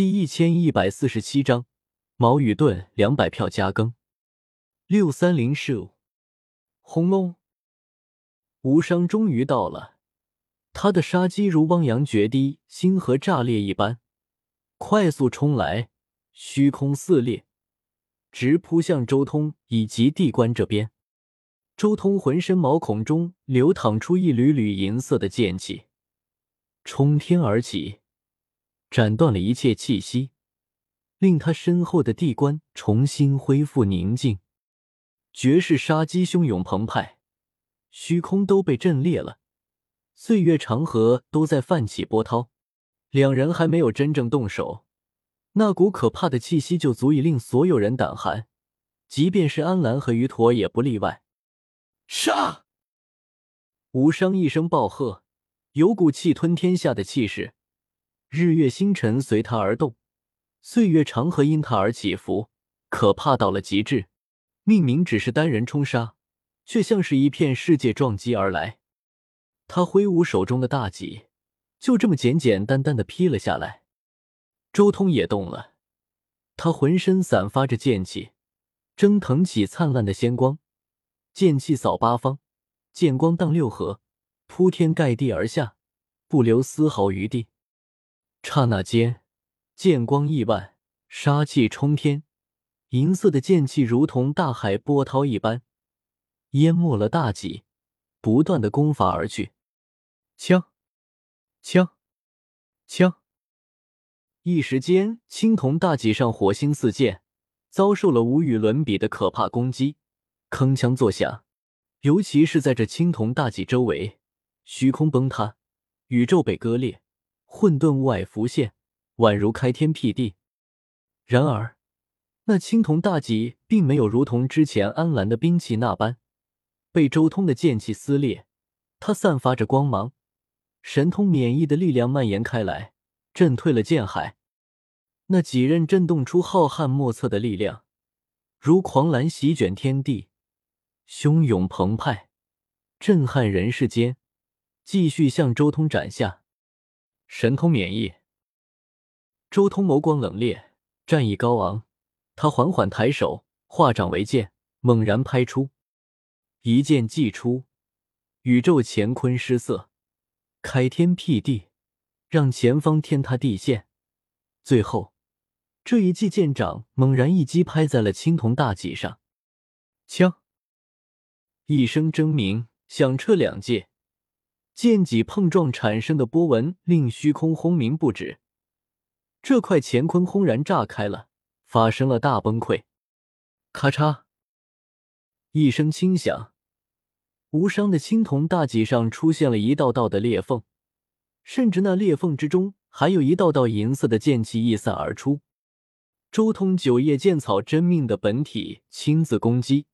第一千一百四十七章，矛与盾两百票加更。六三零事务，轰隆！无伤终于到了，他的杀机如汪洋决堤、星河炸裂一般，快速冲来，虚空撕裂，直扑向周通以及地关这边。周通浑身毛孔中流淌出一缕缕银色的剑气，冲天而起。斩断了一切气息，令他身后的地关重新恢复宁静。绝世杀机汹涌澎湃，虚空都被震裂了，岁月长河都在泛起波涛。两人还没有真正动手，那股可怕的气息就足以令所有人胆寒，即便是安澜和于驼也不例外。杀！无伤一声暴喝，有股气吞天下的气势。日月星辰随他而动，岁月长河因他而起伏，可怕到了极致。命明只是单人冲杀，却像是一片世界撞击而来。他挥舞手中的大戟，就这么简简单单的劈了下来。周通也动了，他浑身散发着剑气，蒸腾起灿烂的仙光，剑气扫八方，剑光荡六合，铺天盖地而下，不留丝毫余地。刹那间，剑光亿万，杀气冲天，银色的剑气如同大海波涛一般，淹没了大戟，不断的攻伐而去。枪，枪，枪！一时间，青铜大戟上火星四溅，遭受了无与伦比的可怕攻击，铿锵作响。尤其是在这青铜大戟周围，虚空崩塌，宇宙被割裂。混沌雾霭浮现，宛如开天辟地。然而，那青铜大戟并没有如同之前安澜的兵器那般被周通的剑气撕裂，它散发着光芒，神通免疫的力量蔓延开来，震退了剑海。那几刃震动出浩瀚莫测的力量，如狂澜席卷天地，汹涌澎湃，震撼人世间。继续向周通斩下。神通免疫，周通眸光冷冽，战意高昂。他缓缓抬手，化掌为剑，猛然拍出，一剑既出，宇宙乾坤失色，开天辟地，让前方天塌地陷。最后，这一记剑掌猛然一击，拍在了青铜大戟上。枪，一声铮鸣，响彻两界。剑戟碰撞产生的波纹令虚空轰鸣不止，这块乾坤轰然炸开了，发生了大崩溃。咔嚓，一声轻响，无伤的青铜大戟上出现了一道道的裂缝，甚至那裂缝之中还有一道道银色的剑气溢散而出。周通九叶剑草真命的本体亲自攻击，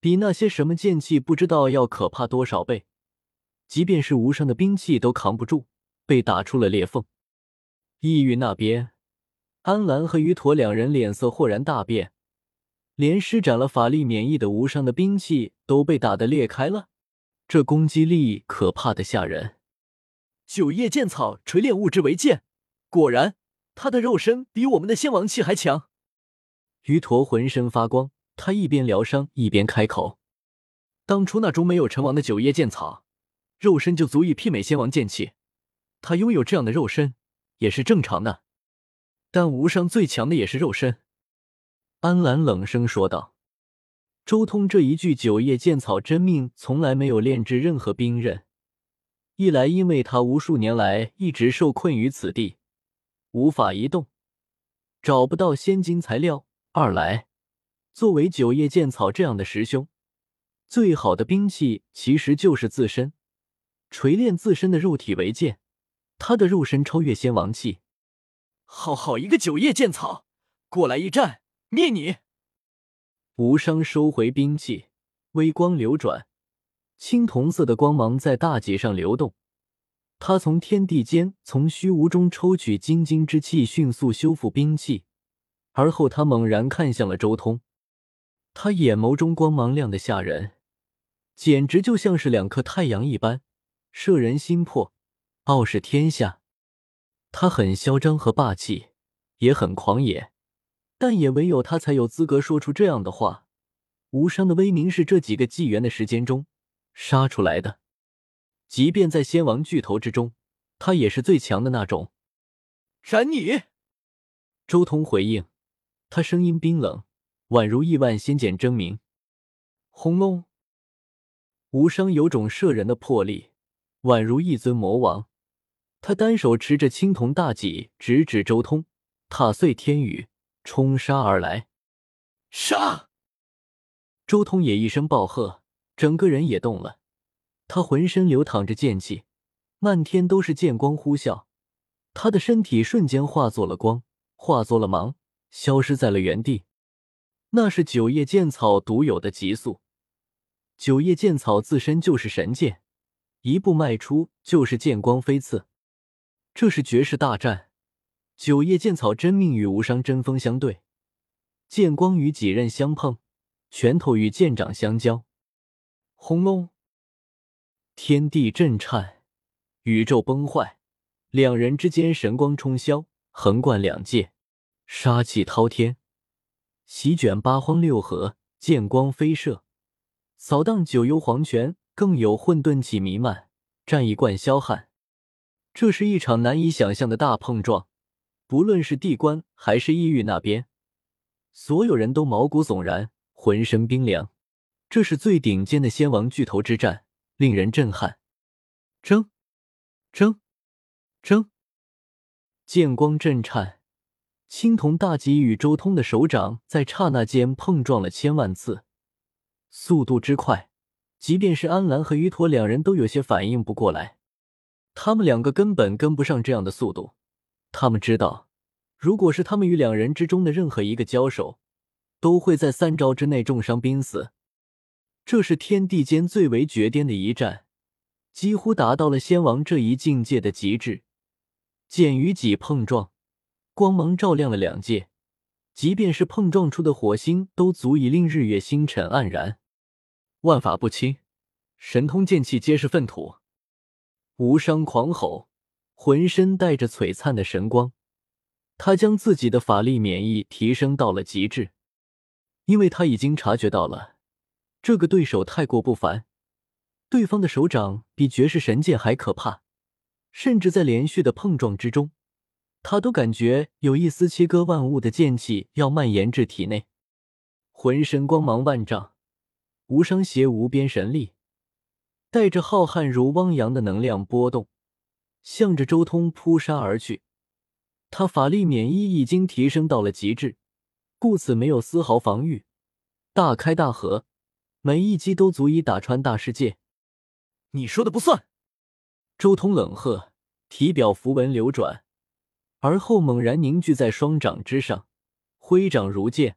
比那些什么剑气不知道要可怕多少倍。即便是无伤的兵器都扛不住，被打出了裂缝。异域那边，安澜和于陀两人脸色豁然大变，连施展了法力免疫的无伤的兵器都被打得裂开了，这攻击力可怕的吓人。九叶剑草锤炼物质为剑，果然，他的肉身比我们的仙王气还强。于陀浑身发光，他一边疗伤一边开口：“当初那株没有成王的九叶剑草。”肉身就足以媲美仙王剑气，他拥有这样的肉身也是正常的。但无伤最强的也是肉身。安澜冷声说道：“周通这一具九叶剑草真命从来没有炼制任何兵刃，一来因为他无数年来一直受困于此地，无法移动，找不到仙金材料；二来，作为九叶剑草这样的师兄，最好的兵器其实就是自身。”锤炼自身的肉体为剑，他的肉身超越仙王气。好好一个九叶剑草，过来一战，灭你！无伤收回兵器，微光流转，青铜色的光芒在大戟上流动。他从天地间，从虚无中抽取精精之气，迅速修复兵器。而后，他猛然看向了周通，他眼眸中光芒亮得吓人，简直就像是两颗太阳一般。摄人心魄，傲视天下。他很嚣张和霸气，也很狂野，但也唯有他才有资格说出这样的话。无伤的威名是这几个纪元的时间中杀出来的，即便在仙王巨头之中，他也是最强的那种。斩你！周通回应，他声音冰冷，宛如亿万仙剑争鸣。轰隆！无伤有种摄人的魄力，宛如一尊魔王。他单手持着青铜大戟，直指周通，踏碎天宇，冲杀而来。杀！周通也一声暴喝，整个人也动了。他浑身流淌着剑气，漫天都是剑光呼啸。他的身体瞬间化作了光，化作了芒，消失在了原地。那是九叶剑草独有的急速。九叶剑草自身就是神剑，一步迈出就是剑光飞刺。这是绝世大战，九叶剑草真命与无伤针锋相对，剑光与几刃相碰。拳头与剑掌相交，轰隆！天地震颤，宇宙崩坏。两人之间神光冲霄，横贯两界，杀气滔天，席卷八荒六合。剑光飞射，扫荡九幽黄泉，更有混沌气弥漫，战意贯霄汉。这是一场难以想象的大碰撞，不论是地关还是异域那边，所有人都毛骨悚然。浑身冰凉，这是最顶尖的仙王巨头之战，令人震撼。争，争，争！剑光震颤，青铜大戟与周通的手掌在刹那间碰撞了千万次，速度之快，即便是安澜和于陀两人都有些反应不过来。他们两个根本跟不上这样的速度。他们知道，如果是他们与两人之中的任何一个交手，都会在三招之内重伤濒死，这是天地间最为绝巅的一战，几乎达到了仙王这一境界的极致。剑与戟碰撞，光芒照亮了两界，即便是碰撞出的火星，都足以令日月星辰黯然。万法不侵，神通剑气皆是粪土。无伤狂吼，浑身带着璀璨的神光，他将自己的法力免疫提升到了极致。因为他已经察觉到了，这个对手太过不凡，对方的手掌比绝世神剑还可怕，甚至在连续的碰撞之中，他都感觉有一丝切割万物的剑气要蔓延至体内，浑身光芒万丈，无伤携无边神力，带着浩瀚如汪洋的能量波动，向着周通扑杀而去。他法力免疫已经提升到了极致。故此没有丝毫防御，大开大合，每一击都足以打穿大世界。你说的不算。周通冷喝，体表符文流转，而后猛然凝聚在双掌之上，挥掌如剑，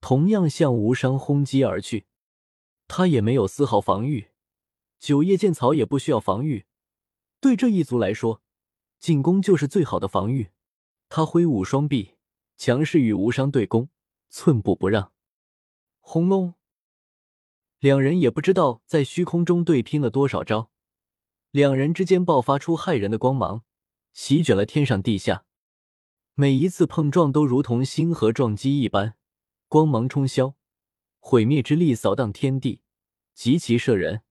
同样向无伤轰击而去。他也没有丝毫防御，九叶剑草也不需要防御。对这一族来说，进攻就是最好的防御。他挥舞双臂，强势与无伤对攻。寸步不让，轰隆！两人也不知道在虚空中对拼了多少招，两人之间爆发出骇人的光芒，席卷了天上地下。每一次碰撞都如同星河撞击一般，光芒冲霄，毁灭之力扫荡天地，极其射人。